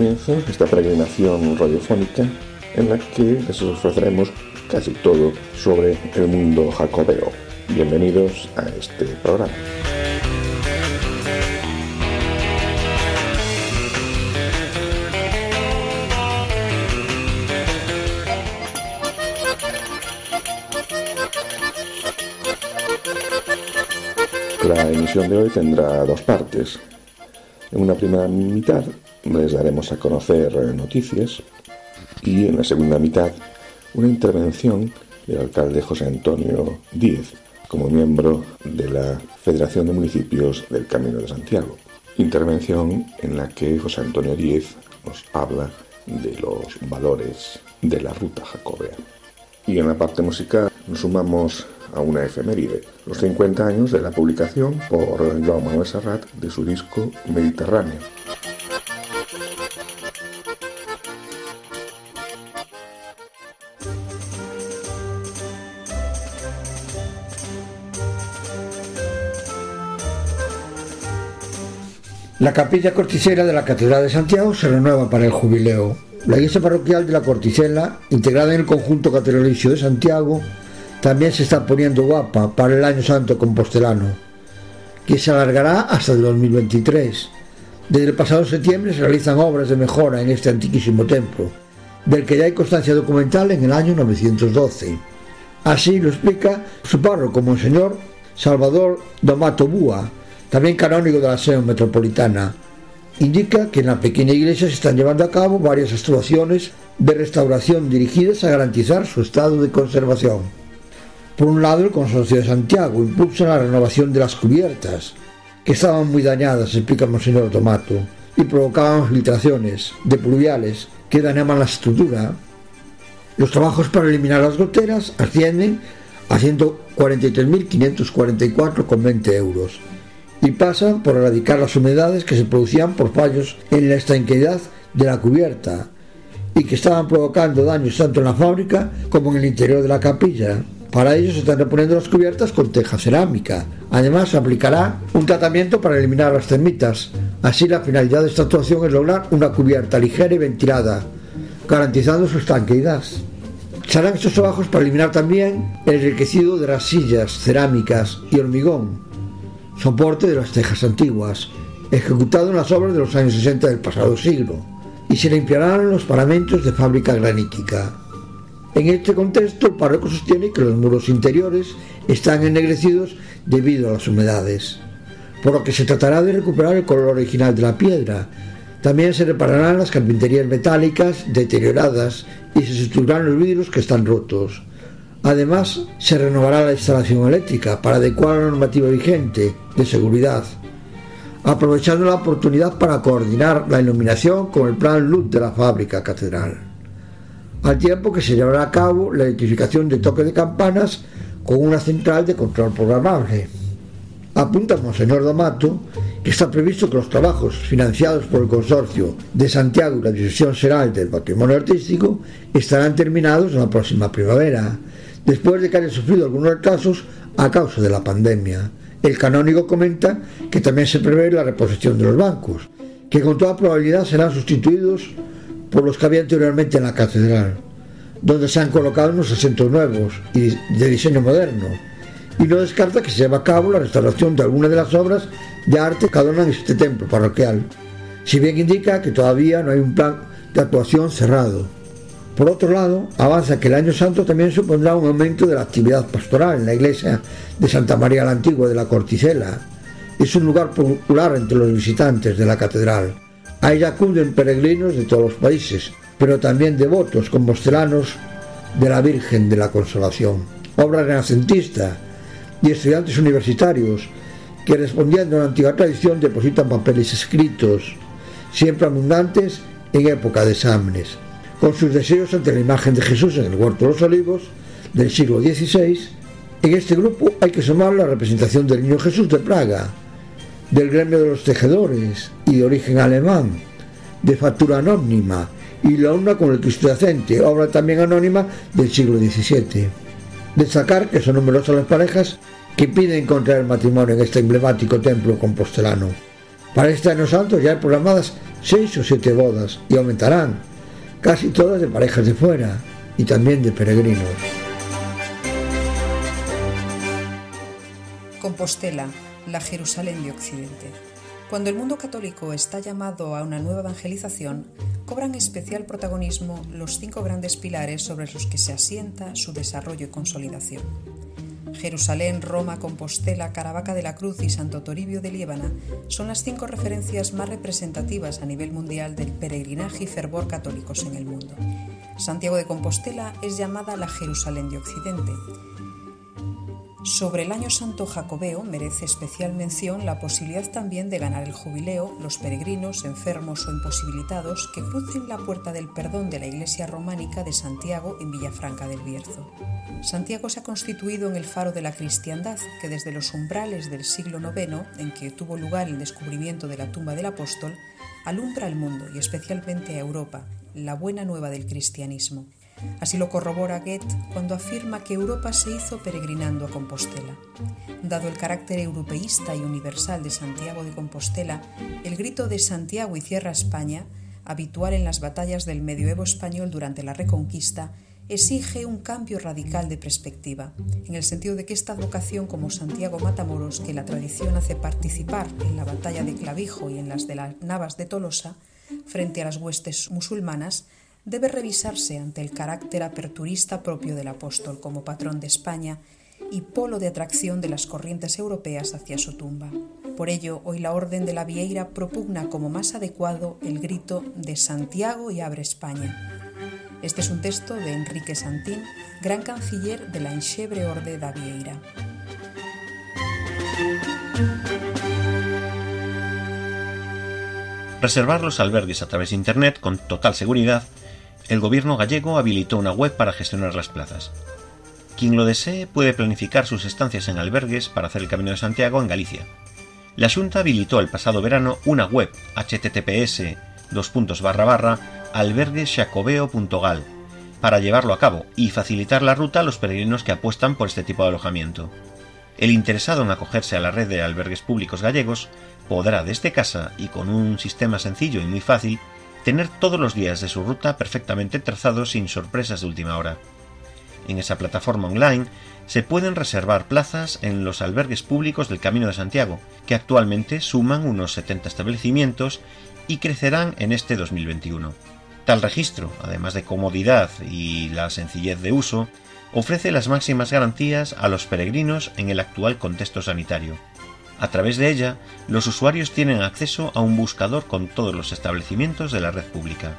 Esta peregrinación radiofónica en la que les ofreceremos casi todo sobre el mundo jacobeo. Bienvenidos a este programa. La emisión de hoy tendrá dos partes. En una primera mitad les daremos a conocer noticias y en la segunda mitad una intervención del alcalde José Antonio Díez como miembro de la Federación de Municipios del Camino de Santiago. Intervención en la que José Antonio Díez nos habla de los valores de la ruta jacobea. Y en la parte musical nos sumamos a una efeméride, los 50 años de la publicación por Joan Manuel Serrat de su disco Mediterráneo. La capilla corticera de la Catedral de Santiago se renueva para el jubileo. La iglesia parroquial de la Corticela, integrada en el conjunto catedralicio de Santiago, también se está poniendo guapa para el Año Santo Compostelano, que se alargará hasta el 2023. Desde el pasado septiembre se realizan obras de mejora en este antiquísimo templo, del que ya hay constancia documental en el año 912. Así lo explica su párroco, Monseñor Salvador Domato Búa, también canónigo de la SEO metropolitana. Indica que en la pequeña iglesia se están llevando a cabo varias actuaciones de restauración dirigidas a garantizar su estado de conservación. Por un lado, el Consorcio de Santiago impulsa la renovación de las cubiertas, que estaban muy dañadas, explica Monseñor Tomato, y provocaban filtraciones de pluviales que dañaban la estructura. Los trabajos para eliminar las goteras ascienden a 143.544,20 euros y pasan por erradicar las humedades que se producían por fallos en la estanqueidad de la cubierta y que estaban provocando daños tanto en la fábrica como en el interior de la capilla. Para ello se están reponiendo las cubiertas con teja cerámica. Además, se aplicará un tratamiento para eliminar las termitas. Así, la finalidad de esta actuación es lograr una cubierta ligera y ventilada, garantizando su estanqueidad. Se harán estos trabajos para eliminar también el enriquecido de las sillas, cerámicas y hormigón, soporte de las tejas antiguas, ejecutado en las obras de los años 60 del pasado siglo, y se limpiarán los paramentos de fábrica granítica. En este contexto, el párroco sostiene que los muros interiores están ennegrecidos debido a las humedades, por lo que se tratará de recuperar el color original de la piedra. También se repararán las carpinterías metálicas deterioradas y se sustituirán los vidrios que están rotos. Además, se renovará la instalación eléctrica para adecuar la normativa vigente de seguridad, aprovechando la oportunidad para coordinar la iluminación con el plan luz de la fábrica catedral, al tiempo que se llevará a cabo la electrificación de toque de campanas con una central de control programable. Apunta Monseñor Domato que está previsto que los trabajos financiados por el Consorcio de Santiago y la Dirección General del Patrimonio Artístico estarán terminados en la próxima primavera, después de que hayan sufrido algunos retrasos a causa de la pandemia. El canónigo comenta que también se prevé la reposición de los bancos, que con toda probabilidad serán sustituidos por los que había anteriormente en la catedral, donde se han colocado unos asientos nuevos y de diseño moderno, y no descarta que se lleve a cabo la restauración de algunas de las obras de arte que adornan este templo parroquial, si bien indica que todavía no hay un plan de actuación cerrado. Por otro lado, avanza que el Año Santo también supondrá un aumento de la actividad pastoral en la iglesia de Santa María la Antigua de la Corticela. Es un lugar popular entre los visitantes de la catedral. A ella acuden peregrinos de todos los países, pero también devotos compostelanos de la Virgen de la Consolación. Obra renacentista y estudiantes universitarios que respondiendo a la antigua tradición depositan papeles escritos, siempre abundantes en época de exámenes, con sus deseos ante la imagen de Jesús en el Huerto de los Olivos del siglo XVI. En este grupo hay que sumar la representación del Niño Jesús de Praga, del gremio de los tejedores y de origen alemán, de factura anónima, y la una con el Cristo Yacente, obra también anónima del siglo XVII. Destacar que son numerosas las parejas que piden contraer matrimonio en este emblemático templo compostelano. Para este año santo ya hay programadas seis o siete bodas y aumentarán, casi todas de parejas de fuera y también de peregrinos. Compostela, la Jerusalén de Occidente. Cuando el mundo católico está llamado a una nueva evangelización, cobran especial protagonismo los cinco grandes pilares sobre los que se asienta su desarrollo y consolidación. Jerusalén, Roma, Compostela, Caravaca de la Cruz y Santo Toribio de Liébana son las cinco referencias más representativas a nivel mundial del peregrinaje y fervor católicos en el mundo. Santiago de Compostela es llamada la Jerusalén de Occidente sobre el año santo jacobeo merece especial mención la posibilidad también de ganar el jubileo los peregrinos, enfermos o imposibilitados que crucen la puerta del perdón de la iglesia románica de Santiago en Villafranca del Bierzo. Santiago se ha constituido en el faro de la cristiandad que desde los umbrales del siglo IX, en que tuvo lugar el descubrimiento de la tumba del apóstol, alumbra al mundo y especialmente a Europa la buena nueva del cristianismo Así lo corrobora Goethe cuando afirma que Europa se hizo peregrinando a Compostela. Dado el carácter europeísta y universal de Santiago de Compostela, el grito de Santiago y Cierra España, habitual en las batallas del medioevo español durante la Reconquista, exige un cambio radical de perspectiva, en el sentido de que esta vocación como Santiago Matamoros, que la tradición hace participar en la batalla de Clavijo y en las de las Navas de Tolosa, frente a las huestes musulmanas, debe revisarse ante el carácter aperturista propio del apóstol como patrón de España y polo de atracción de las corrientes europeas hacia su tumba. Por ello, hoy la Orden de la Vieira propugna como más adecuado el grito de Santiago y abre España. Este es un texto de Enrique Santín, gran canciller de la Enxebre Orde da Vieira. Reservar los albergues a través de Internet con total seguridad el gobierno gallego habilitó una web para gestionar las plazas. Quien lo desee puede planificar sus estancias en albergues para hacer el Camino de Santiago en Galicia. La Junta habilitó el pasado verano una web https alberguesxacobeo.gal para llevarlo a cabo y facilitar la ruta a los peregrinos que apuestan por este tipo de alojamiento. El interesado en acogerse a la red de albergues públicos gallegos podrá desde casa y con un sistema sencillo y muy fácil tener todos los días de su ruta perfectamente trazados sin sorpresas de última hora. En esa plataforma online se pueden reservar plazas en los albergues públicos del Camino de Santiago, que actualmente suman unos 70 establecimientos y crecerán en este 2021. Tal registro, además de comodidad y la sencillez de uso, ofrece las máximas garantías a los peregrinos en el actual contexto sanitario a través de ella, los usuarios tienen acceso a un buscador con todos los establecimientos de la red pública.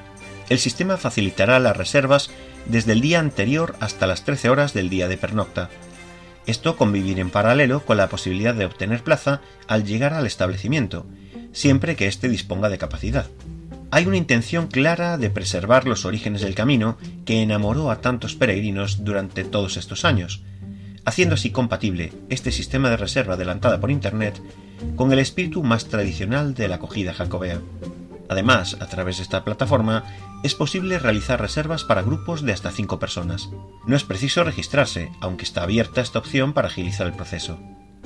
El sistema facilitará las reservas desde el día anterior hasta las 13 horas del día de pernocta. Esto convivir en paralelo con la posibilidad de obtener plaza al llegar al establecimiento, siempre que éste disponga de capacidad. Hay una intención clara de preservar los orígenes del camino que enamoró a tantos peregrinos durante todos estos años, haciendo así compatible este sistema de reserva adelantada por Internet con el espíritu más tradicional de la acogida jacobea. Además, a través de esta plataforma es posible realizar reservas para grupos de hasta 5 personas. No es preciso registrarse, aunque está abierta esta opción para agilizar el proceso.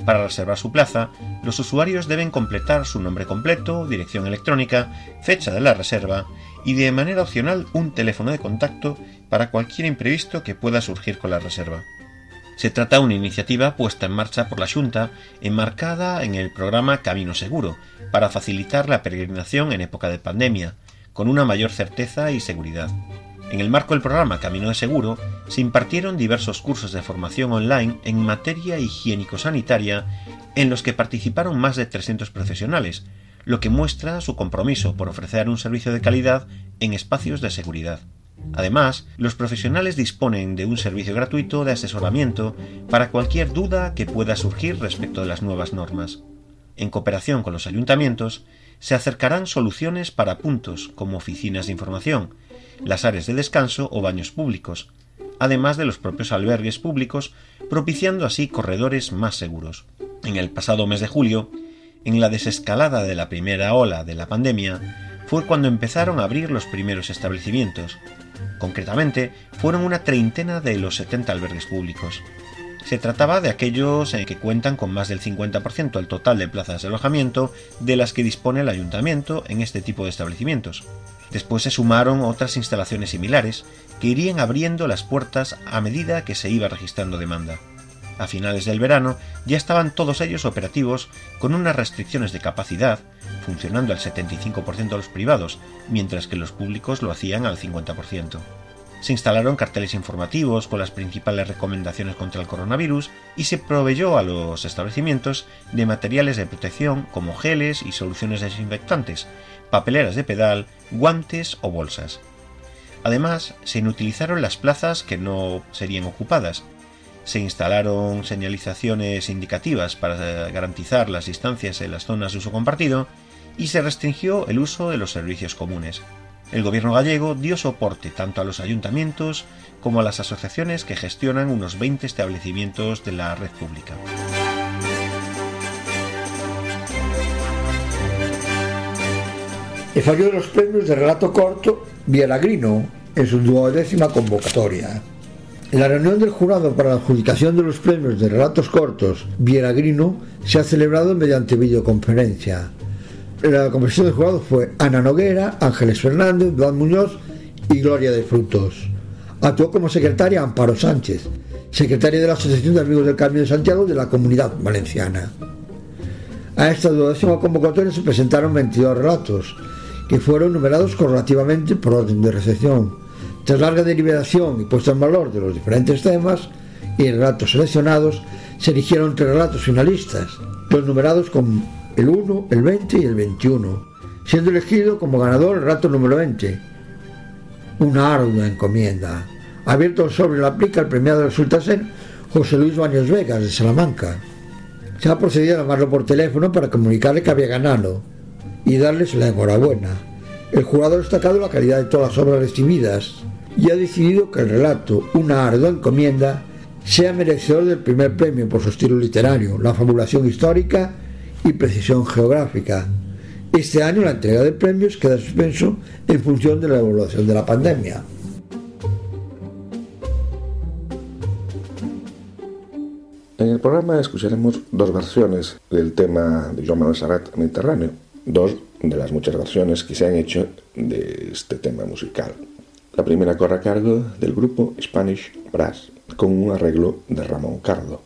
Para reservar su plaza, los usuarios deben completar su nombre completo, dirección electrónica, fecha de la reserva y de manera opcional un teléfono de contacto para cualquier imprevisto que pueda surgir con la reserva. Se trata de una iniciativa puesta en marcha por la Junta, enmarcada en el programa Camino Seguro, para facilitar la peregrinación en época de pandemia, con una mayor certeza y seguridad. En el marco del programa Camino de Seguro, se impartieron diversos cursos de formación online en materia higiénico-sanitaria en los que participaron más de 300 profesionales, lo que muestra su compromiso por ofrecer un servicio de calidad en espacios de seguridad. Además, los profesionales disponen de un servicio gratuito de asesoramiento para cualquier duda que pueda surgir respecto de las nuevas normas. en cooperación con los ayuntamientos, se acercarán soluciones para puntos como oficinas de información, las áreas de descanso o baños públicos, además de los propios albergues públicos, propiciando así corredores más seguros. En el pasado mes de julio, en la desescalada de la primera ola de la pandemia, fue cuando empezaron a abrir los primeros establecimientos. Concretamente, fueron una treintena de los 70 albergues públicos. Se trataba de aquellos que cuentan con más del 50% del total de plazas de alojamiento de las que dispone el ayuntamiento en este tipo de establecimientos. Después se sumaron otras instalaciones similares que irían abriendo las puertas a medida que se iba registrando demanda. A finales del verano ya estaban todos ellos operativos con unas restricciones de capacidad, funcionando al 75% de los privados, mientras que los públicos lo hacían al 50%. Se instalaron carteles informativos con las principales recomendaciones contra el coronavirus y se proveyó a los establecimientos de materiales de protección como geles y soluciones desinfectantes, papeleras de pedal, guantes o bolsas. Además, se inutilizaron las plazas que no serían ocupadas. Se instalaron señalizaciones indicativas para garantizar las distancias en las zonas de uso compartido y se restringió el uso de los servicios comunes. El gobierno gallego dio soporte tanto a los ayuntamientos como a las asociaciones que gestionan unos 20 establecimientos de la red pública. e fallou los premios de relato corto Vielagrino en su duodécima convocatoria. La reunión del jurado para la adjudicación de los premios de relatos cortos Vielagrino se ha celebrado mediante videoconferencia. La conversión del jurado fue Ana Noguera, Ángeles Fernández, Juan Muñoz y Gloria de Frutos. Actuó como secretaria Amparo Sánchez, secretaria de la Asociación de Amigos del Camino de Santiago de la Comunidad Valenciana. A esta duodécima convocatoria se presentaron 22 relatos, que fueron numerados correlativamente por orden de recepción. Tras larga deliberación y puesta en valor de los diferentes temas y relatos seleccionados, se eligieron tres relatos finalistas, los numerados con el 1, el 20 y el 21, siendo elegido como ganador el relato número 20, una ardua encomienda. Abierto sobre la aplica, el premiado resulta ser José Luis Baños Vegas, de Salamanca. Se ha procedido a llamarlo por teléfono para comunicarle que había ganado y darles la enhorabuena. El jurado ha destacado la calidad de todas las obras recibidas y ha decidido que el relato, una ardua encomienda, sea merecedor del primer premio por su estilo literario, la fabulación histórica y precisión geográfica. Este año la entrega de premios queda suspenso en función de la evaluación de la pandemia. En el programa escucharemos dos versiones del tema de Joan Manuel Serrat Mediterráneo, dos de las muchas versiones que se han hecho de este tema musical. La primera corre a cargo del grupo Spanish Brass, con un arreglo de Ramón Cardo.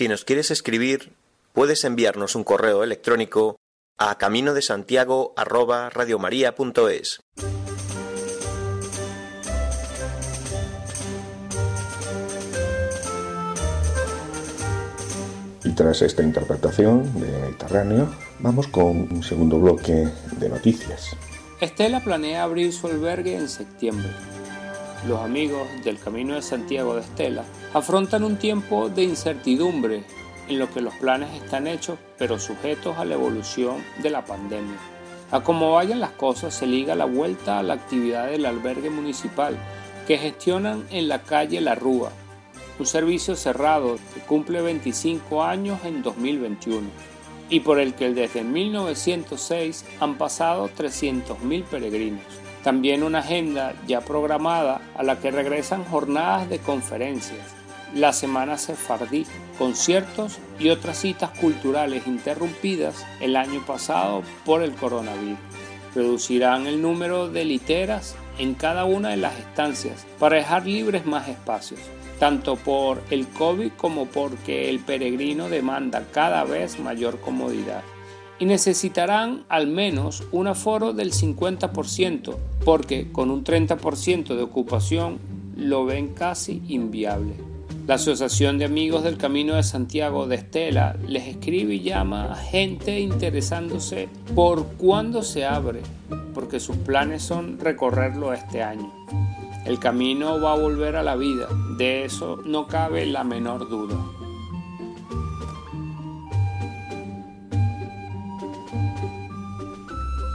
Si nos quieres escribir, puedes enviarnos un correo electrónico a camino de Santiago Y tras esta interpretación de Mediterráneo, vamos con un segundo bloque de noticias. Estela planea abrir su albergue en septiembre. Los amigos del Camino de Santiago de Estela afrontan un tiempo de incertidumbre en lo que los planes están hechos pero sujetos a la evolución de la pandemia. A cómo vayan las cosas se liga la vuelta a la actividad del albergue municipal que gestionan en la calle La Rúa, un servicio cerrado que cumple 25 años en 2021 y por el que desde 1906 han pasado 300.000 peregrinos. También una agenda ya programada a la que regresan jornadas de conferencias, la Semana Sefardí, conciertos y otras citas culturales interrumpidas el año pasado por el coronavirus. Reducirán el número de literas en cada una de las estancias para dejar libres más espacios tanto por el COVID como porque el peregrino demanda cada vez mayor comodidad. Y necesitarán al menos un aforo del 50%, porque con un 30% de ocupación lo ven casi inviable. La Asociación de Amigos del Camino de Santiago de Estela les escribe y llama a gente interesándose por cuándo se abre, porque sus planes son recorrerlo este año. El camino va a volver a la vida, de eso no cabe la menor duda.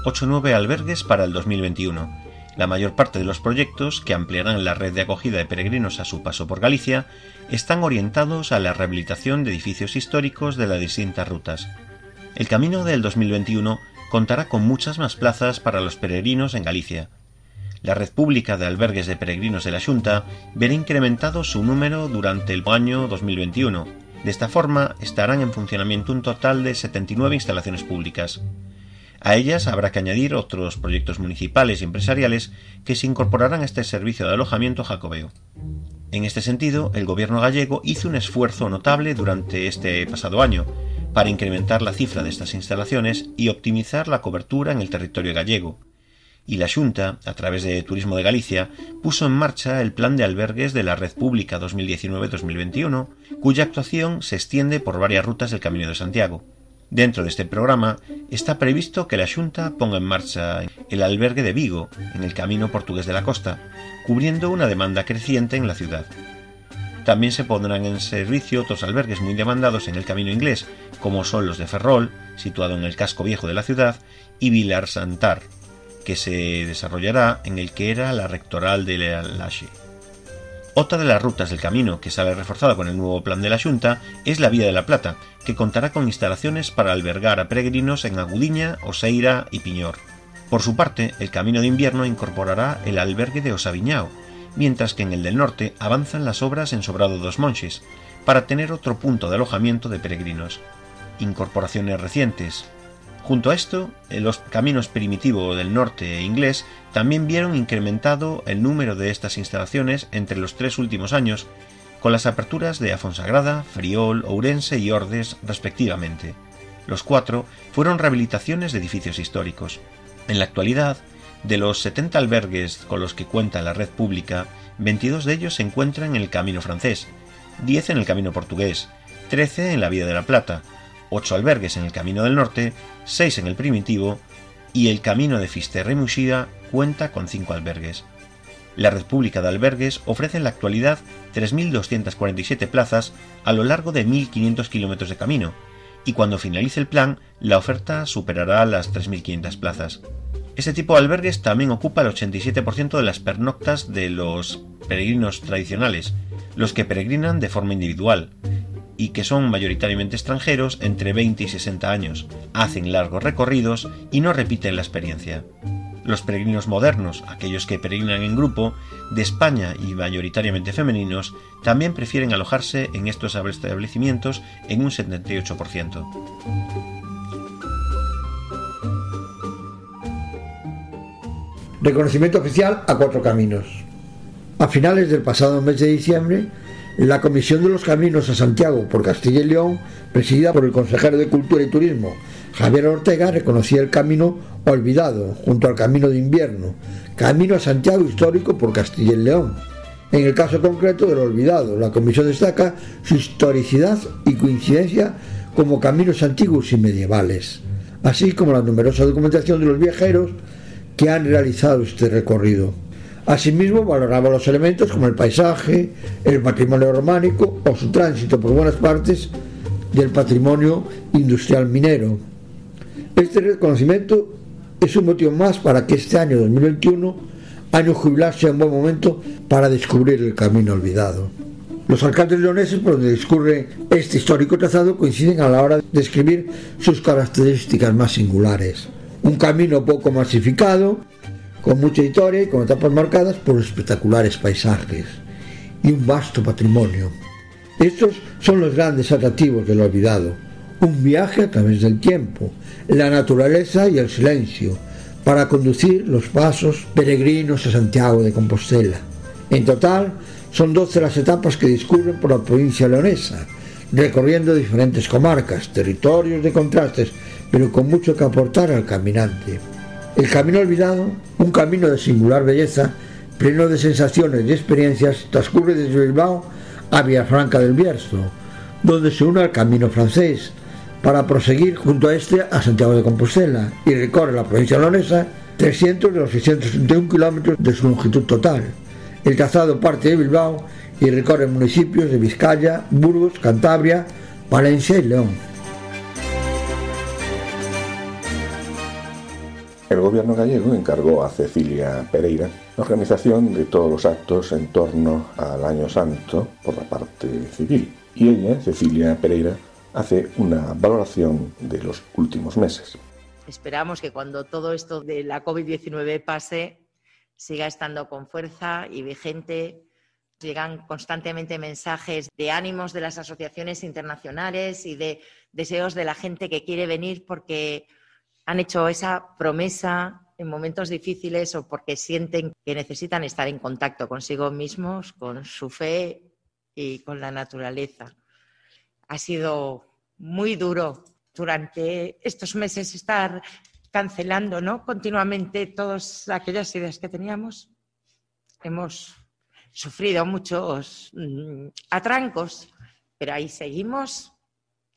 Ocho nueve albergues para el 2021. La mayor parte de los proyectos, que ampliarán la red de acogida de peregrinos a su paso por Galicia, están orientados a la rehabilitación de edificios históricos de las distintas rutas. El camino del 2021 contará con muchas más plazas para los peregrinos en Galicia, la red pública de albergues de peregrinos de la Junta verá incrementado su número durante el año 2021. De esta forma, estarán en funcionamiento un total de 79 instalaciones públicas. A ellas habrá que añadir otros proyectos municipales y empresariales que se incorporarán a este servicio de alojamiento jacobeo. En este sentido, el gobierno gallego hizo un esfuerzo notable durante este pasado año para incrementar la cifra de estas instalaciones y optimizar la cobertura en el territorio gallego, y la Junta, a través de Turismo de Galicia, puso en marcha el Plan de Albergues de la Red Pública 2019-2021, cuya actuación se extiende por varias rutas del Camino de Santiago. Dentro de este programa está previsto que la Junta ponga en marcha el albergue de Vigo, en el Camino Portugués de la Costa, cubriendo una demanda creciente en la ciudad. También se pondrán en servicio otros albergues muy demandados en el Camino Inglés, como son los de Ferrol, situado en el casco viejo de la ciudad, y Vilar Santar, que se desarrollará en el que era la rectoral de Lache. Otra de las rutas del camino que sale reforzada con el nuevo plan de la Junta es la Vía de la Plata, que contará con instalaciones para albergar a peregrinos en Agudiña, Oseira y Piñor. Por su parte, el camino de invierno incorporará el albergue de Osaviñao, mientras que en el del norte avanzan las obras en Sobrado dos Monches, para tener otro punto de alojamiento de peregrinos. Incorporaciones recientes, Junto a esto, los caminos primitivos del norte inglés también vieron incrementado el número de estas instalaciones entre los tres últimos años, con las aperturas de Afonsagrada, Friol, Ourense y Ordes respectivamente. Los cuatro fueron rehabilitaciones de edificios históricos. En la actualidad, de los 70 albergues con los que cuenta la red pública, 22 de ellos se encuentran en el Camino francés, 10 en el Camino portugués, 13 en la Vía de la Plata, ocho albergues en el Camino del Norte, seis en el Primitivo y el Camino de Muxida cuenta con cinco albergues. La red pública de albergues ofrece en la actualidad 3.247 plazas a lo largo de 1.500 kilómetros de camino, y cuando finalice el plan, la oferta superará las 3.500 plazas. Este tipo de albergues también ocupa el 87% de las pernoctas de los peregrinos tradicionales, los que peregrinan de forma individual, y que son mayoritariamente extranjeros entre 20 y 60 años, hacen largos recorridos y no repiten la experiencia. Los peregrinos modernos, aquellos que peregrinan en grupo, de España y mayoritariamente femeninos, también prefieren alojarse en estos establecimientos en un 78%. Reconocimiento oficial a cuatro caminos. A finales del pasado mes de diciembre, La Comisión de los Caminos a Santiago por Castilla y León, presidida por el consejero de Cultura y Turismo, Javier Ortega, reconocía el camino olvidado, junto al Camino de Invierno, Camino a Santiago histórico por Castilla y León. En el caso concreto del olvidado, la Comisión destaca su historicidad y coincidencia como caminos antiguos y medievales, así como la numerosa documentación de los viajeros que han realizado este recorrido. Asimismo, valoraba los elementos como el paisaje, el patrimonio románico o su tránsito por buenas partes del patrimonio industrial minero. Este reconocimiento es un motivo más para que este año 2021, año jubilar, sea un buen momento para descubrir el camino olvidado. Los alcaldes leoneses por donde discurre este histórico trazado coinciden a la hora de describir sus características más singulares. Un camino poco masificado, con historia y con etapas marcadas por espectaculares paisajes y un vasto patrimonio. Estos son los grandes atractivos del olvidado, un viaje a través del tiempo, la naturaleza y el silencio, para conducir los pasos peregrinos a Santiago de Compostela. En total, son 12 las etapas que discurren por la provincia leonesa, recorriendo diferentes comarcas, territorios de contrastes, pero con mucho que aportar al caminante. El camino olvidado, un camino de singular belleza, pleno de sensaciones y experiencias, transcurre desde Bilbao a Villafranca del Bierzo, donde se une al camino francés, para proseguir junto a este a Santiago de Compostela y recorre la provincia leonesa 300 de los 631 kilómetros de su longitud total. El trazado parte de Bilbao y recorre municipios de Vizcaya, Burgos, Cantabria, Valencia y León. El gobierno gallego encargó a Cecilia Pereira la organización de todos los actos en torno al Año Santo por la parte civil. Y ella, Cecilia Pereira, hace una valoración de los últimos meses. Esperamos que cuando todo esto de la COVID-19 pase, siga estando con fuerza y vigente. Llegan constantemente mensajes de ánimos de las asociaciones internacionales y de deseos de la gente que quiere venir porque han hecho esa promesa en momentos difíciles o porque sienten que necesitan estar en contacto consigo mismos, con su fe y con la naturaleza. Ha sido muy duro durante estos meses estar cancelando ¿no? continuamente todas aquellas ideas que teníamos. Hemos sufrido muchos mm, atrancos, pero ahí seguimos,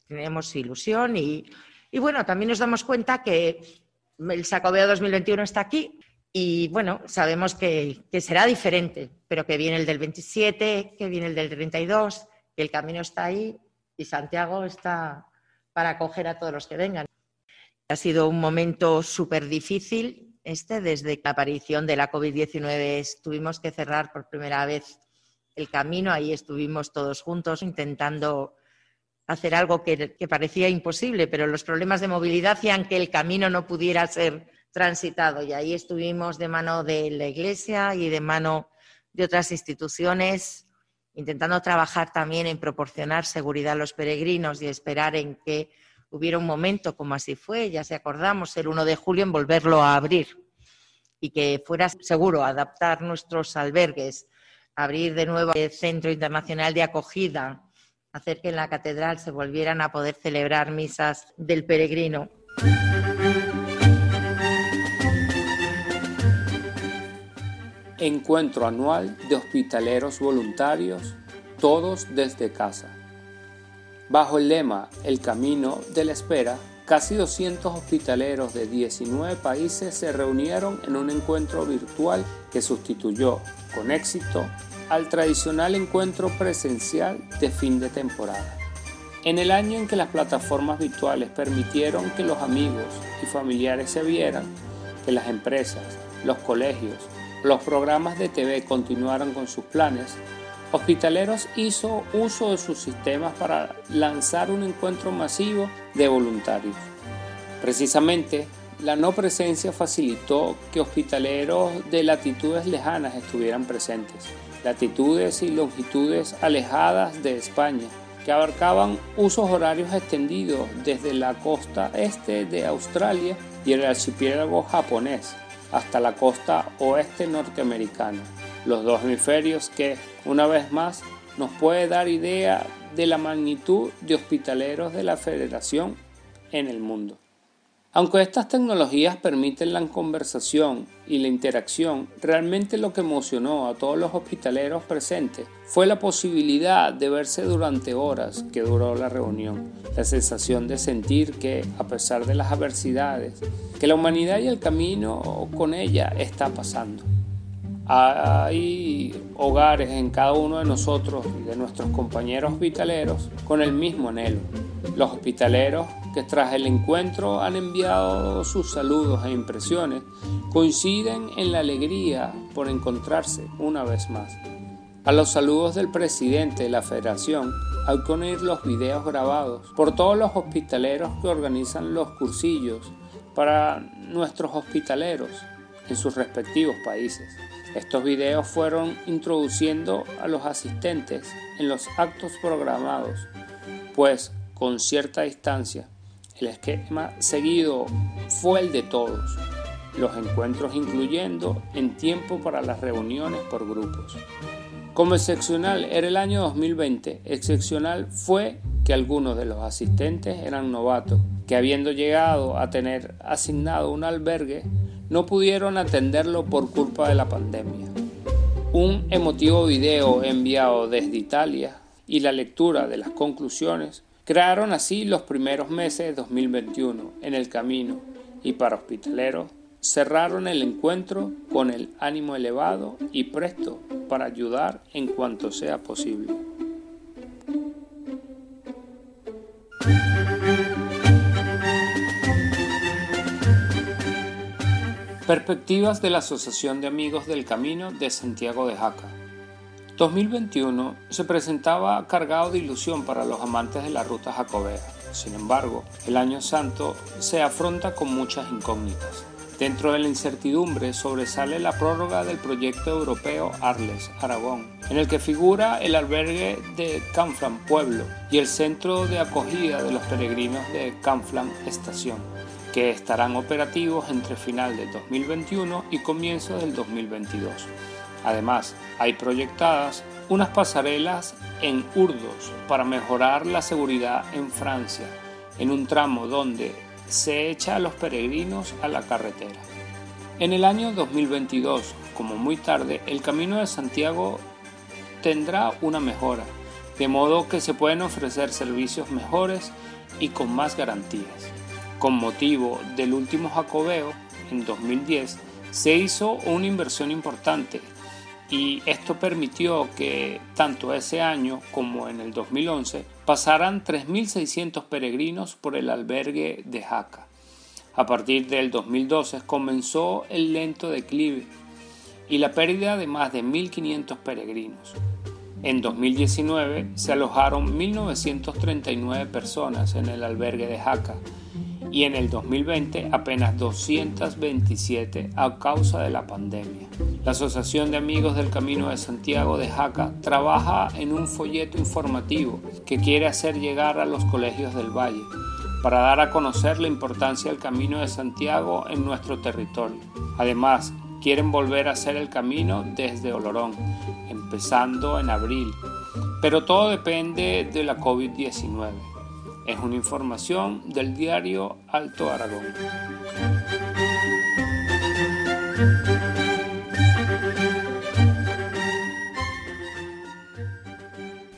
tenemos ilusión y y bueno, también nos damos cuenta que el Sacobeo 2021 está aquí y bueno, sabemos que, será diferente, pero que viene el del 27, que viene el del 32, que el camino está ahí y Santiago está para acoger a todos los que vengan. Ha sido un momento súper difícil este, desde la aparición de la COVID-19 tuvimos que cerrar por primera vez el camino, ahí estuvimos todos juntos intentando hacer algo que, parecía imposible, pero los problemas de movilidad hacían que el camino no pudiera ser transitado. Y ahí estuvimos de mano de la Iglesia y de mano de otras instituciones intentando trabajar también en proporcionar seguridad a los peregrinos y esperar en que hubiera un momento, como así fue, ya se acordamos, el 1 de julio, en volverlo a abrir y que fuera seguro adaptar nuestros albergues, abrir de nuevo el Centro Internacional de Acogida, hacer que en la catedral se volvieran a poder celebrar misas del peregrino. Encuentro anual de hospitaleros voluntarios, todos desde casa. Bajo el lema El Camino de la Espera, casi 200 hospitaleros de 19 países se reunieron en un encuentro virtual que sustituyó con éxito al tradicional encuentro presencial de fin de temporada. En el año en que las plataformas virtuales permitieron que los amigos y familiares se vieran, que las empresas, los colegios, los programas de TV continuaran con sus planes, Hospitaleros hizo uso de sus sistemas para lanzar un encuentro masivo de voluntarios. Precisamente, la no presencia facilitó que hospitaleros de latitudes lejanas estuvieran presentes latitudes y longitudes alejadas de España, que abarcaban usos horarios extendidos desde la costa este de Australia y el archipiélago japonés hasta la costa oeste norteamericana, los dos hemisferios que, una vez más, nos puede dar idea de la magnitud de hospitaleros de la Federación en el mundo. Aunque estas tecnologías permiten la conversación y la interacción, realmente lo que emocionó a todos los hospitaleros presentes fue la posibilidad de verse durante horas que duró la reunión, la sensación de sentir que, a pesar de las adversidades, que la humanidad y el camino con ella está pasando. Hay hogares en cada uno de nosotros y de nuestros compañeros hospitaleros con el mismo anhelo. Los hospitaleros que tras el encuentro han enviado sus saludos e impresiones coinciden en la alegría por encontrarse una vez más. A los saludos del presidente de la federación hay que unir los videos grabados por todos los hospitaleros que organizan los cursillos para nuestros hospitaleros en sus respectivos países. Estos videos fueron introduciendo a los asistentes en los actos programados, pues con cierta distancia. El esquema seguido fue el de todos, los encuentros incluyendo en tiempo para las reuniones por grupos. Como excepcional era el año 2020, excepcional fue que algunos de los asistentes eran novatos, que habiendo llegado a tener asignado un albergue, no pudieron atenderlo por culpa de la pandemia. Un emotivo video enviado desde Italia y la lectura de las conclusiones crearon así los primeros meses de 2021 en el camino y para hospitaleros cerraron el encuentro con el ánimo elevado y presto para ayudar en cuanto sea posible. Perspectivas de la Asociación de Amigos del Camino de Santiago de Jaca. 2021 se presentaba cargado de ilusión para los amantes de la ruta jacobea. Sin embargo, el año santo se afronta con muchas incógnitas. Dentro de la incertidumbre sobresale la prórroga del proyecto europeo Arles, Aragón, en el que figura el albergue de Canflan Pueblo y el centro de acogida de los peregrinos de Canflan Estación que estarán operativos entre final de 2021 y comienzo del 2022. Además, hay proyectadas unas pasarelas en Urdos para mejorar la seguridad en Francia, en un tramo donde se echa a los peregrinos a la carretera. En el año 2022, como muy tarde, el Camino de Santiago tendrá una mejora, de modo que se pueden ofrecer servicios mejores y con más garantías. Con motivo del último Jacobeo, en 2010, se hizo una inversión importante y esto permitió que tanto ese año como en el 2011 pasaran 3.600 peregrinos por el albergue de Jaca. A partir del 2012 comenzó el lento declive y la pérdida de más de 1.500 peregrinos. En 2019 se alojaron 1.939 personas en el albergue de Jaca y en el 2020 apenas 227 a causa de la pandemia. La Asociación de Amigos del Camino de Santiago de Jaca trabaja en un folleto informativo que quiere hacer llegar a los colegios del Valle para dar a conocer la importancia del Camino de Santiago en nuestro territorio. Además, quieren volver a hacer el camino desde Olorón, empezando en abril, pero todo depende de la COVID-19. Es una información del diario Alto Aragón.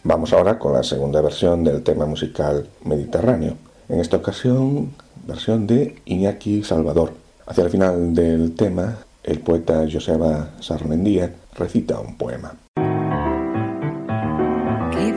Vamos ahora con la segunda versión del tema musical mediterráneo. En esta ocasión, versión de Iñaki Salvador. Hacia el final del tema, el poeta Joseba Sarmendía recita un poema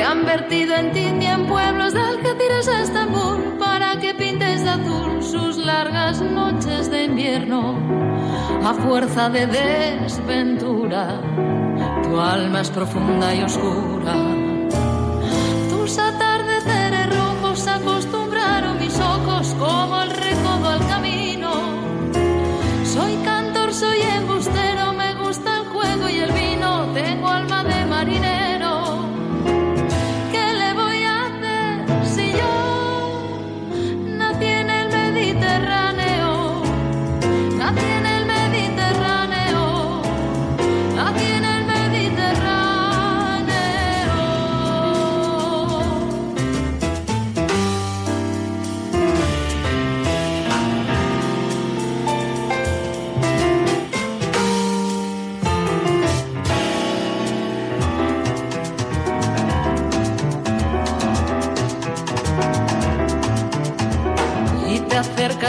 que han vertido en ti en pueblos de Algeciras a Estambul para que pintes de azul sus largas noches de invierno a fuerza de desventura. Tu tu alma es profunda y oscura.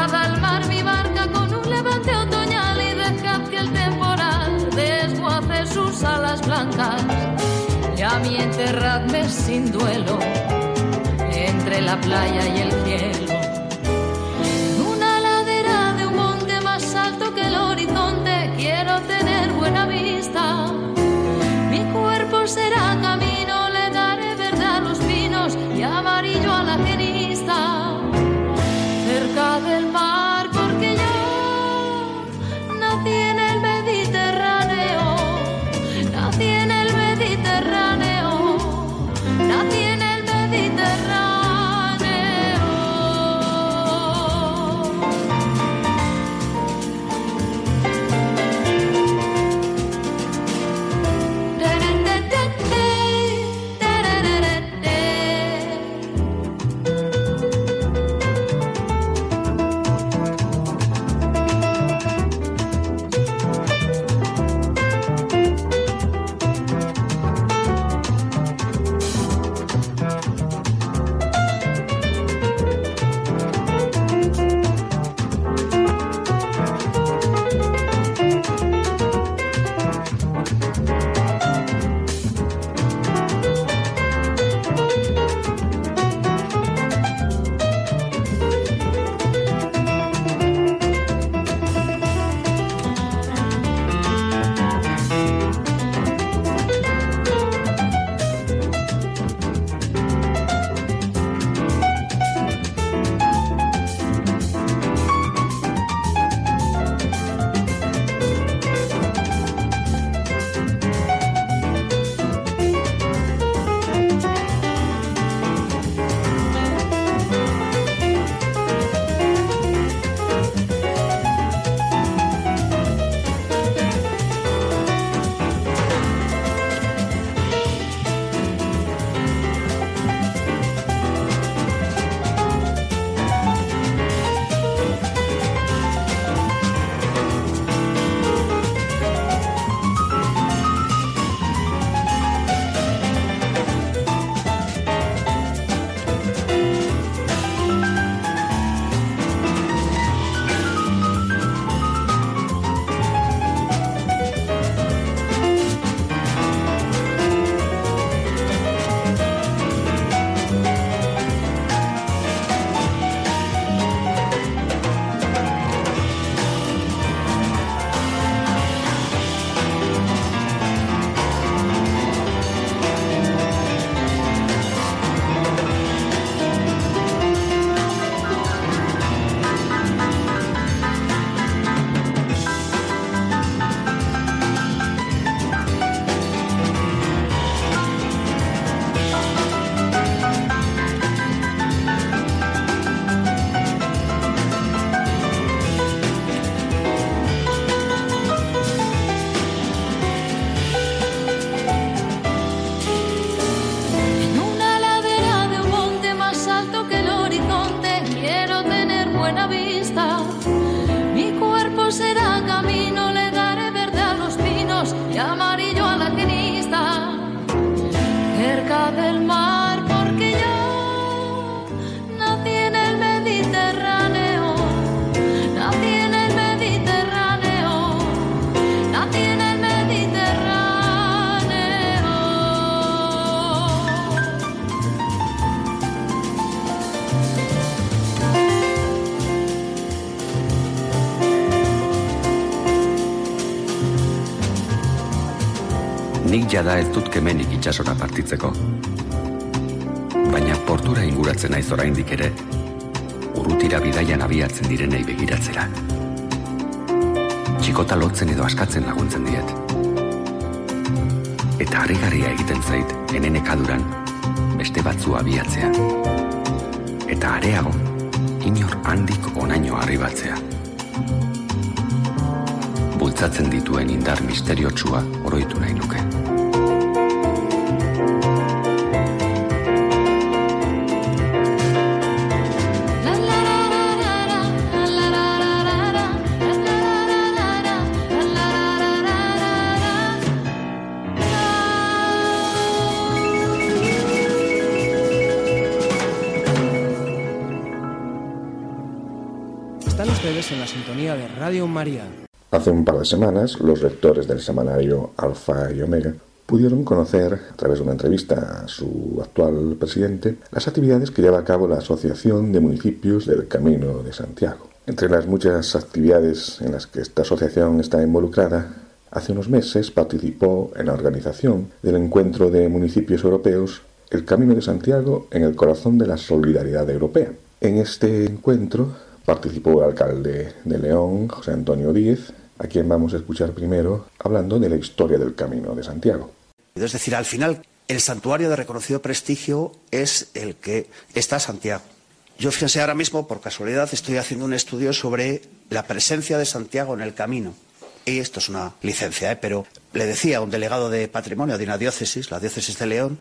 Embujada al mar mi barca con un levante otoñal y dejad que el temporal desguace sus alas blancas. Y a mí enterradme sin duelo entre la playa y el cielo. En una ladera de un monte más alto que el horizonte quiero tener buena vista. Mi cuerpo será nik jada ez dut kemenik itxasora partitzeko. Baina portura inguratzen naiz oraindik ere, urrutira bidaian abiatzen direnei begiratzera. Txikota lotzen edo askatzen laguntzen diet. Eta harrigarria egiten zait, enenekaduran, beste batzu abiatzea. Eta areago, inor handik onaino arribatzea. Bultzatzen dituen indar misteriotsua oroitu nahi nuke. De Radio María. Hace un par de semanas, los lectores del semanario Alfa y Omega pudieron conocer, a través de una entrevista a su actual presidente, las actividades que lleva a cabo la Asociación de Municipios del Camino de Santiago. Entre las muchas actividades en las que esta asociación está involucrada, hace unos meses participó en la organización del encuentro de municipios europeos El Camino de Santiago en el corazón de la solidaridad europea. En este encuentro participó el alcalde de León, José Antonio Díez, a quien vamos a escuchar primero hablando de la historia del Camino de Santiago. Es decir, al final el santuario de reconocido prestigio es el que está Santiago. Yo fíjense ahora mismo, por casualidad, estoy haciendo un estudio sobre la presencia de Santiago en el camino. Y esto es una licencia, ¿eh? pero le decía a un delegado de patrimonio de una diócesis, la diócesis de León,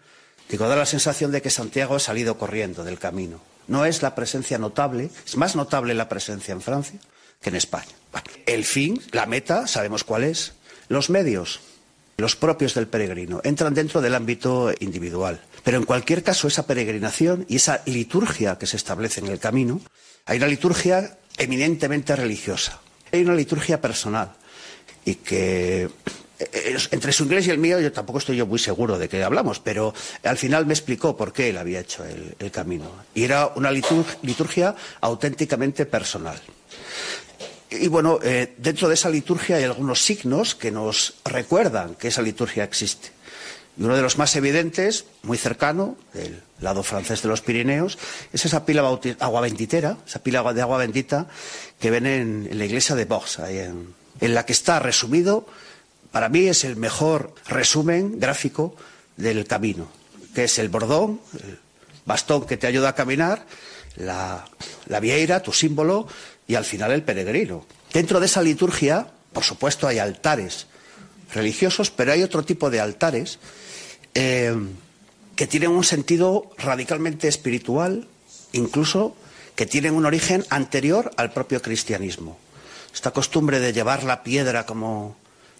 digo, da la sensación de que Santiago ha salido corriendo del camino. No es la presencia notable, es más notable la presencia en Francia que en España. El fin, la meta, sabemos cuál es. Los medios, los propios del peregrino, entran dentro del ámbito individual. Pero en cualquier caso, esa peregrinación y esa liturgia que se establece en el camino, hay una liturgia eminentemente religiosa, hay una liturgia personal y que entre su inglés y el mío yo tampoco estoy yo muy seguro de qué hablamos, pero al final me explicó por qué él había hecho el, camino. Y era una liturgia auténticamente personal. Y bueno, eh, dentro de esa liturgia hay algunos signos que nos recuerdan que esa liturgia existe. Y uno de los más evidentes, muy cercano, del lado francés de los Pirineos, es esa pila agua benditera, esa pila de agua bendita que ven en, la iglesia de ahí en, en la que está resumido, para mí es el mejor resumen gráfico del camino, que es el bordón, el bastón que te ayuda a caminar, la, la vieira, tu símbolo, y al final el peregrino. Dentro de esa liturgia, por supuesto, hay altares religiosos, pero hay otro tipo de altares eh, que tienen un sentido radicalmente espiritual, incluso que tienen un origen anterior al propio cristianismo. Esta costumbre de llevar la piedra como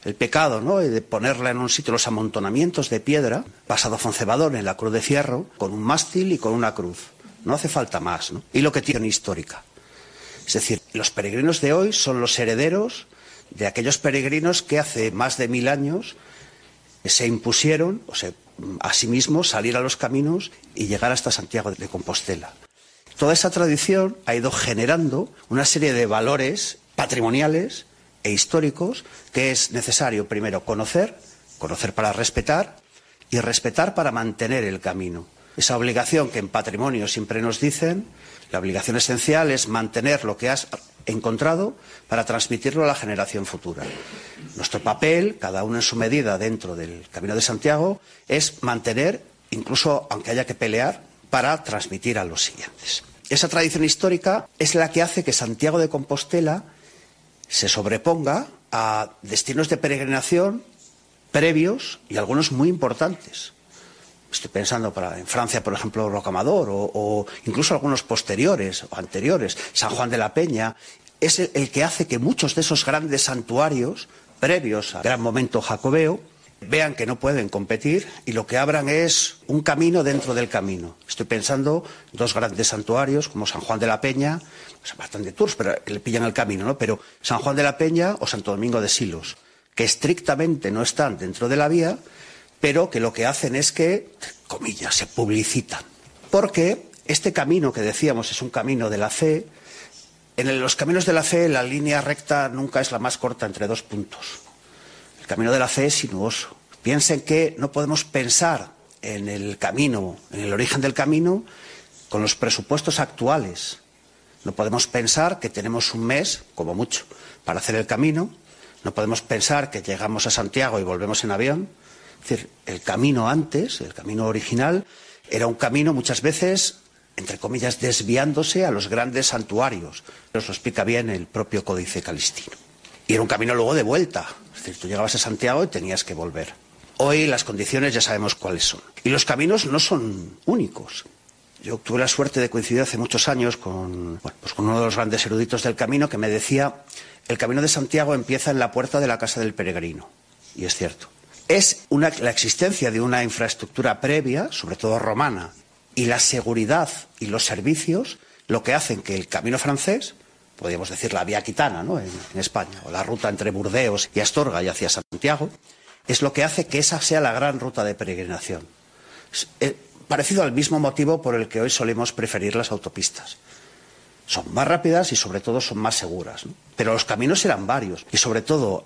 el pecado, ¿no? De ponerla en un sitio, los amontonamientos de piedra, pasado Foncebadón en la cruz de fierro, con un mástil y con una cruz. No hace falta más, ¿no? Y lo que tiene histórica. Es decir, los peregrinos de hoy son los herederos de aquellos peregrinos que hace más de mil años se impusieron, o a sí mismos salir a los caminos y llegar hasta Santiago de Compostela. Toda esa tradición ha ido generando una serie de valores patrimoniales e históricos que es necesario primero conocer, conocer para respetar y respetar para mantener el camino. Esa obligación que en patrimonio siempre nos dicen, la obligación esencial es mantener lo que has encontrado para transmitirlo a la generación futura. Nuestro papel, cada uno en su medida dentro del Camino de Santiago, es mantener, incluso aunque haya que pelear, para transmitir a los siguientes. Esa tradición histórica es la que hace que Santiago de Compostela se sobreponga a destinos de peregrinación previos y algunos muy importantes. Estoy pensando en Francia, por ejemplo, Rocamadour, o, incluso algunos posteriores o anteriores, San Juan de la Peña, es el, el que hace que muchos de esos grandes santuarios previos al gran momento jacobeo vean que no pueden competir y lo que abran es un camino dentro del camino. Estoy pensando en dos grandes santuarios como San Juan de la Peña, se bastante de tours, pero le pillan el camino, ¿no? Pero San Juan de la Peña o Santo Domingo de Silos, que estrictamente no están dentro de la vía, pero que lo que hacen es que, comillas, se publicitan. Porque este camino que decíamos es un camino de la fe, en los caminos de la fe la línea recta nunca es la más corta entre dos puntos. El camino de la fe es sinuoso, Piensen que no podemos pensar en el camino, en el origen del camino, con los presupuestos actuales. No podemos pensar que tenemos un mes, como mucho, para hacer el camino. No podemos pensar que llegamos a Santiago y volvemos en avión. Es decir, el camino antes, el camino original, era un camino muchas veces, entre comillas, desviándose a los grandes santuarios. Nos lo explica bien el propio Códice Calistino. Y era un camino luego de vuelta. Es decir, tú llegabas a Santiago y tenías que volver. Hoy las condiciones ya sabemos cuáles son. Y los caminos no son únicos. Yo tuve la suerte de coincidir hace muchos años con, pues con uno de los grandes eruditos del camino que me decía, el camino de Santiago empieza en la puerta de la casa del peregrino. Y es cierto. Es la existencia de una infraestructura previa, sobre todo romana, y la seguridad y los servicios lo que hacen que el camino francés, podríamos decir la vía quitana ¿no? en, en España, o la ruta entre Burdeos y Astorga y hacia Santiago, es lo que hace que esa sea la gran ruta de peregrinación. Parecido al mismo motivo por el que hoy solemos preferir las autopistas. Son más rápidas y sobre todo son más seguras. Pero los caminos eran varios y sobre todo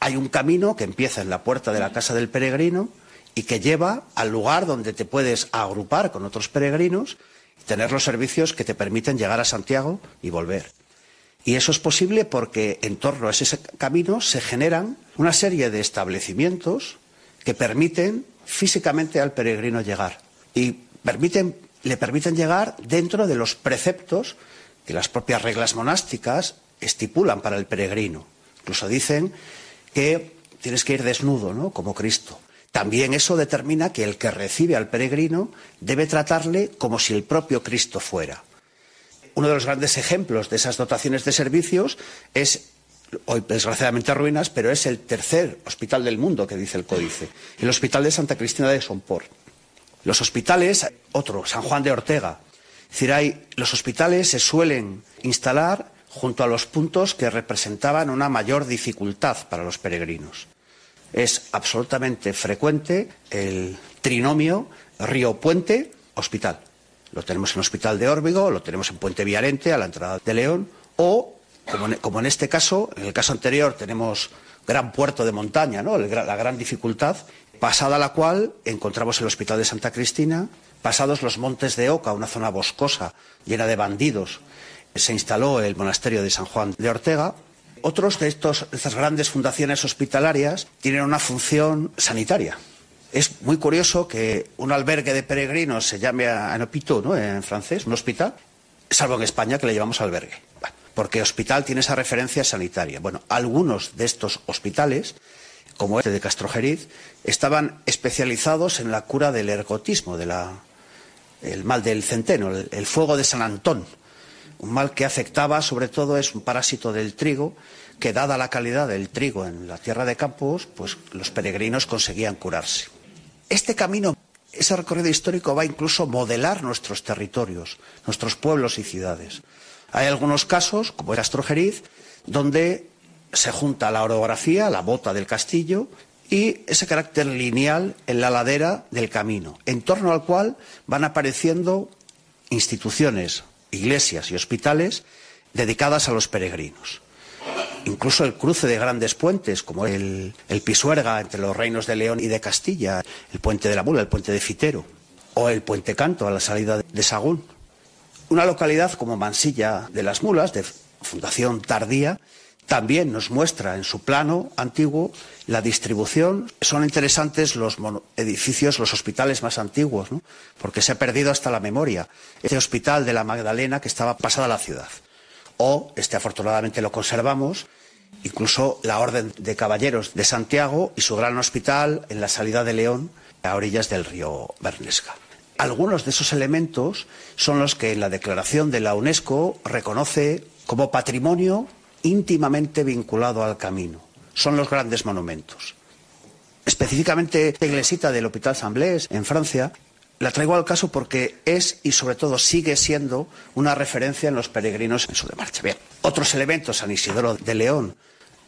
hay un camino que empieza en la puerta de la casa del peregrino y que lleva al lugar donde te puedes agrupar con otros peregrinos y tener los servicios que te permiten llegar a Santiago y volver. Y eso es posible porque en torno a ese camino se generan una serie de establecimientos que permiten físicamente al peregrino llegar y le permiten llegar dentro de los preceptos que las propias reglas monásticas estipulan para el peregrino. Incluso dicen que tienes que ir desnudo, ¿no? Como Cristo. También eso determina que el que recibe al peregrino debe tratarle como si el propio Cristo fuera. Uno de los grandes ejemplos de esas dotaciones de servicios es hoy desgraciadamente ruinas, pero es el tercer hospital del mundo que dice el códice, el Hospital de Santa Cristina de Somport. Los hospitales, otro, San Juan de Ortega. Es decir, los hospitales se suelen instalar junto a los puntos que representaban una mayor dificultad para los peregrinos. Es absolutamente frecuente el trinomio río puente hospital. Lo tenemos en el Hospital de Órbigo, lo tenemos en Puente Viarente, a la entrada de León, o, como en, como en este caso, en el caso anterior tenemos gran puerto de montaña, ¿no? la gran dificultad, pasada la cual encontramos el Hospital de Santa Cristina, pasados los montes de Oca, una zona boscosa llena de bandidos, se instaló el monasterio de San Juan de Ortega. Otros de, estos, estas grandes fundaciones hospitalarias tienen una función sanitaria. Es muy curioso que un albergue de peregrinos se llame un hôpital, ¿no? en francés, un hospital, salvo en España que le llamamos albergue. Porque hospital tiene esa referencia sanitaria. Bueno, algunos de estos hospitales como este de Castrojeriz, estaban especializados en la cura del ergotismo, del el mal del centeno, el, el, fuego de San Antón. Un mal que afectaba, sobre todo, es un parásito del trigo, que dada la calidad del trigo en la tierra de Campos, pues los peregrinos conseguían curarse. Este camino, ese recorrido histórico va incluso a modelar nuestros territorios, nuestros pueblos y ciudades. Hay algunos casos, como Castrojeriz, donde se junta la orografía, la bota del castillo, y ese carácter lineal en la ladera del camino, en torno al cual van apareciendo instituciones, iglesias y hospitales dedicadas a los peregrinos. Incluso el cruce de grandes puentes, como el, el Pisuerga entre los reinos de León y de Castilla, el puente de la Mula, el puente de Fitero, o el puente Canto a la salida de Sagún. Una localidad como Mansilla de las Mulas, de fundación tardía, también nos muestra en su plano antiguo la distribución. Son interesantes los edificios, los hospitales más antiguos, ¿no? porque se ha perdido hasta la memoria. Este hospital de la Magdalena que estaba pasada a la ciudad. O, este afortunadamente lo conservamos, incluso la Orden de Caballeros de Santiago y su gran hospital en la salida de León, a orillas del río Bernesga. Algunos de esos elementos son los que en la declaración de la UNESCO reconoce como patrimonio íntimamente vinculado al camino. Son los grandes monumentos. Específicamente esta iglesita del Hospital San Blaise, en Francia, la traigo al caso porque es y sobre todo sigue siendo una referencia en los peregrinos en su de marcha. Bien, otros elementos, San Isidoro de León,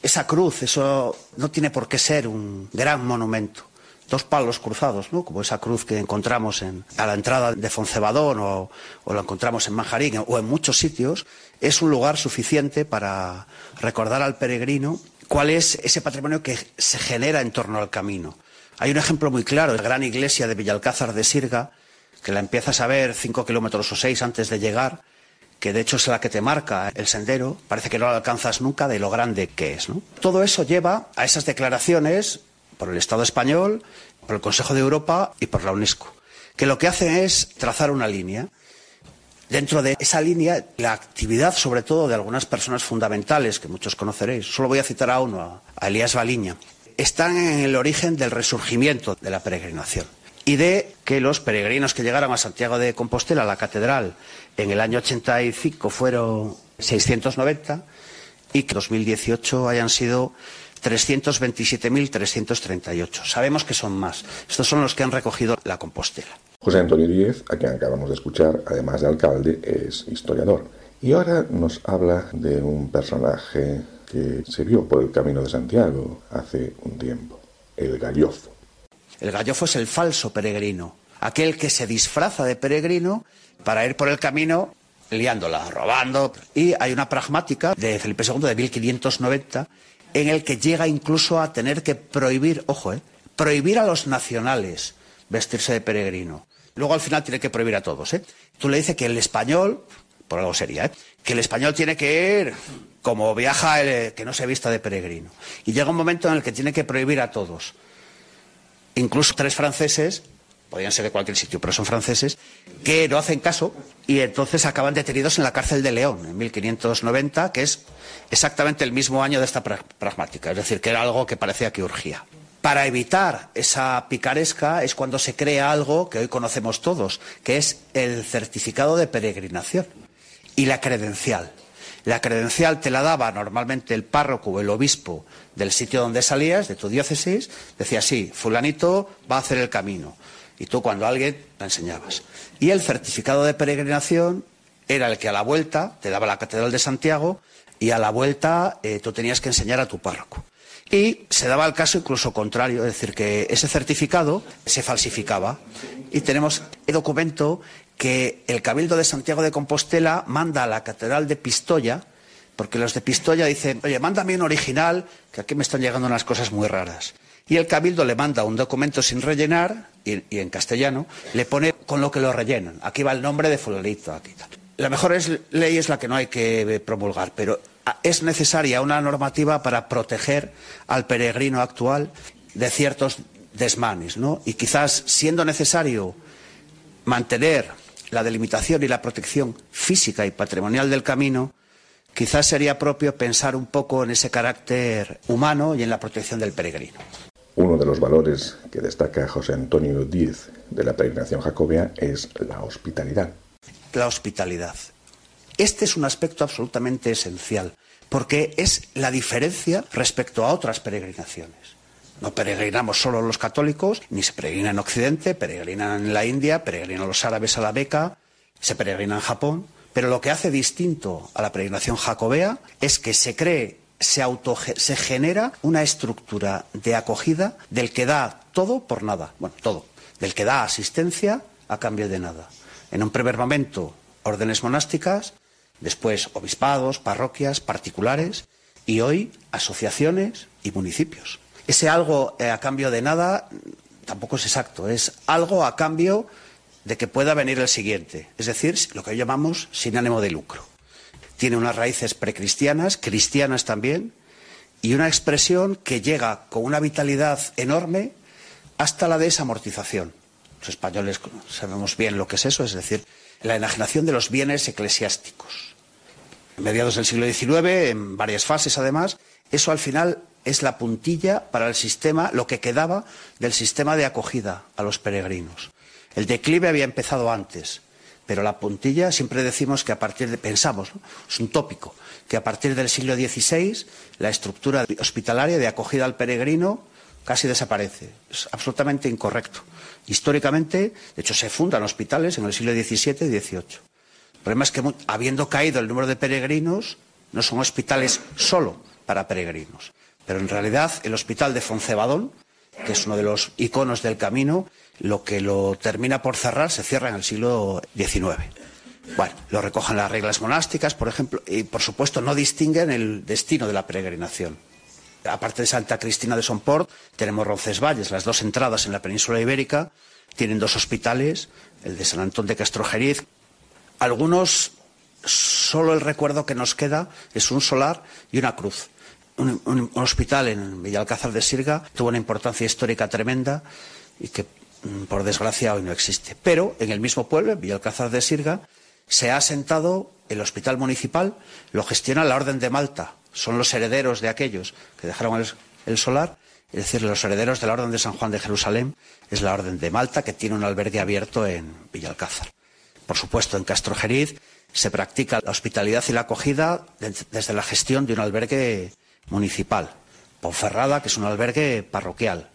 esa cruz, eso no tiene por qué ser un gran monumento. Dos palos cruzados, ¿no? como esa cruz que encontramos en, a la entrada de Foncebadón o, o la encontramos en Manjarín o en muchos sitios, es un lugar suficiente para recordar al peregrino cuál es ese patrimonio que se genera en torno al camino. Hay un ejemplo muy claro, la gran iglesia de Villalcázar de Sirga, que la empiezas a ver cinco kilómetros o seis antes de llegar, que de hecho es la que te marca el sendero, parece que no la alcanzas nunca de lo grande que es. Todo eso lleva a esas declaraciones por el Estado español, por el Consejo de Europa y por la UNESCO, que lo que hacen es trazar una línea. Dentro de esa línea, la actividad, sobre todo, de algunas personas fundamentales, que muchos conoceréis, solo voy a citar a uno, a Elías Baliña, están en el origen del resurgimiento de la peregrinación y de que los peregrinos que llegaron a Santiago de Compostela, a la catedral, en el año 85 fueron 690 y que en 2018 hayan sido 327.338. Sabemos que son más. Estos son los que han recogido la Compostela. José Antonio Díez, a quien acabamos de escuchar, además de alcalde, es historiador. Y ahora nos habla de un personaje que se vio por el Camino de Santiago hace un tiempo, el gallofo. El gallofo es el falso peregrino, aquel que se disfraza de peregrino para ir por el camino liándola, robando. Y hay una pragmática de Felipe II de 1590 en el que llega incluso a tener que prohibir, ojo, eh, prohibir a los nacionales vestirse de peregrino. Luego al final tiene que prohibir a todos. ¿eh? Tú le dices que el español, por algo sería, ¿eh? que el español tiene que ir como viaja el, que no se vista de peregrino. Y llega un momento en el que tiene que prohibir a todos. Incluso tres franceses, podrían ser de cualquier sitio, pero son franceses, que no hacen caso y entonces acaban detenidos en la cárcel de León en 1590, que es exactamente el mismo año de esta pragmática, es decir, que era algo que parecía que urgía. Para evitar esa picaresca es cuando se crea algo que hoy conocemos todos, que es el certificado de peregrinación y la credencial. La credencial te la daba normalmente el párroco o el obispo del sitio donde salías, de tu diócesis, decía, sí, fulanito va a hacer el camino. Y tú cuando alguien la enseñabas. Y el certificado de peregrinación era el que a la vuelta te daba la Catedral de Santiago y a la vuelta eh, tú tenías que enseñar a tu párroco. Y se daba el caso incluso contrario, es decir, que ese certificado se falsificaba. Y tenemos el documento que el Cabildo de Santiago de Compostela manda a la Catedral de Pistoia, porque los de Pistoia dicen, oye, mándame un original, que aquí me están llegando unas cosas muy raras. Y el Cabildo le manda un documento sin rellenar, y, en castellano, le pone con lo que lo rellenan. Aquí va el nombre de fulanito, aquí. La mejor ley es la que no hay que promulgar, pero es necesaria una normativa para proteger al peregrino actual de ciertos desmanes, ¿no? Y quizás siendo necesario mantener la delimitación y la protección física y patrimonial del camino, quizás sería propio pensar un poco en ese carácter humano y en la protección del peregrino. Uno de los valores que destaca José Antonio Díez de la peregrinación jacobea es la hospitalidad. La hospitalidad. Este es un aspecto absolutamente esencial, porque es la diferencia respecto a otras peregrinaciones. No peregrinamos solo los católicos, ni se peregrina en Occidente, peregrinan en la India, peregrinan los árabes a la Beca, se peregrina en Japón. Pero lo que hace distinto a la peregrinación jacobea es que se cree, se, se genera una estructura de acogida del que da todo por nada. Bueno, todo. Del que da asistencia a cambio de nada. En un primer momento, órdenes monásticas, después obispados, parroquias, particulares y hoy asociaciones y municipios. Ese algo eh, a cambio de nada tampoco es exacto, es algo a cambio de que pueda venir el siguiente, es decir, lo que llamamos sin ánimo de lucro. Tiene unas raíces precristianas, cristianas también, y una expresión que llega con una vitalidad enorme hasta la desamortización. Los españoles sabemos bien lo que es eso, es decir, la enajenación de los bienes eclesiásticos. En mediados del siglo XIX, en varias fases además, eso al final es la puntilla para el sistema, lo que quedaba del sistema de acogida a los peregrinos. El declive había empezado antes, pero la puntilla siempre decimos que a partir de, pensamos, es un tópico, que a partir del siglo XVI la estructura hospitalaria de acogida al peregrino casi desaparece. Es absolutamente incorrecto. Históricamente, de hecho, se fundan hospitales en el siglo XVII y XVIII. El problema es que, habiendo caído el número de peregrinos, no son hospitales solo para peregrinos. Pero en realidad el hospital de Foncebadón, que es uno de los iconos del camino, lo que lo termina por cerrar se cierra en el siglo XIX. Bueno, lo recogen las reglas monásticas, por ejemplo, y por supuesto no distinguen el destino de la peregrinación. Aparte de Santa Cristina de Somport, tenemos Roncesvalles, las dos entradas en la península ibérica, tienen dos hospitales, el de San Antón de Castrojeriz. Algunos, solo el recuerdo que nos queda es un solar y una cruz. Un, un hospital en Villalcázar de Sirga tuvo una importancia histórica tremenda y que, por desgracia, hoy no existe. Pero en el mismo pueblo, en Villalcázar de Sirga, se ha asentado el hospital municipal, lo gestiona la Orden de Malta, son los herederos de aquellos que dejaron el, solar, es decir, los herederos de la Orden de San Juan de Jerusalén, es la Orden de Malta, que tiene un albergue abierto en Villalcázar. Por supuesto, en Castrojeriz se practica la hospitalidad y la acogida desde la gestión de un albergue municipal. Ponferrada, que es un albergue parroquial.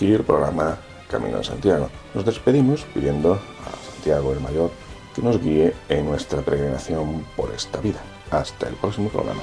Aquí el programa Camino de Santiago. Nos despedimos pidiendo a Santiago el Mayor que nos guíe en nuestra peregrinación por esta vida. Hasta el próximo programa.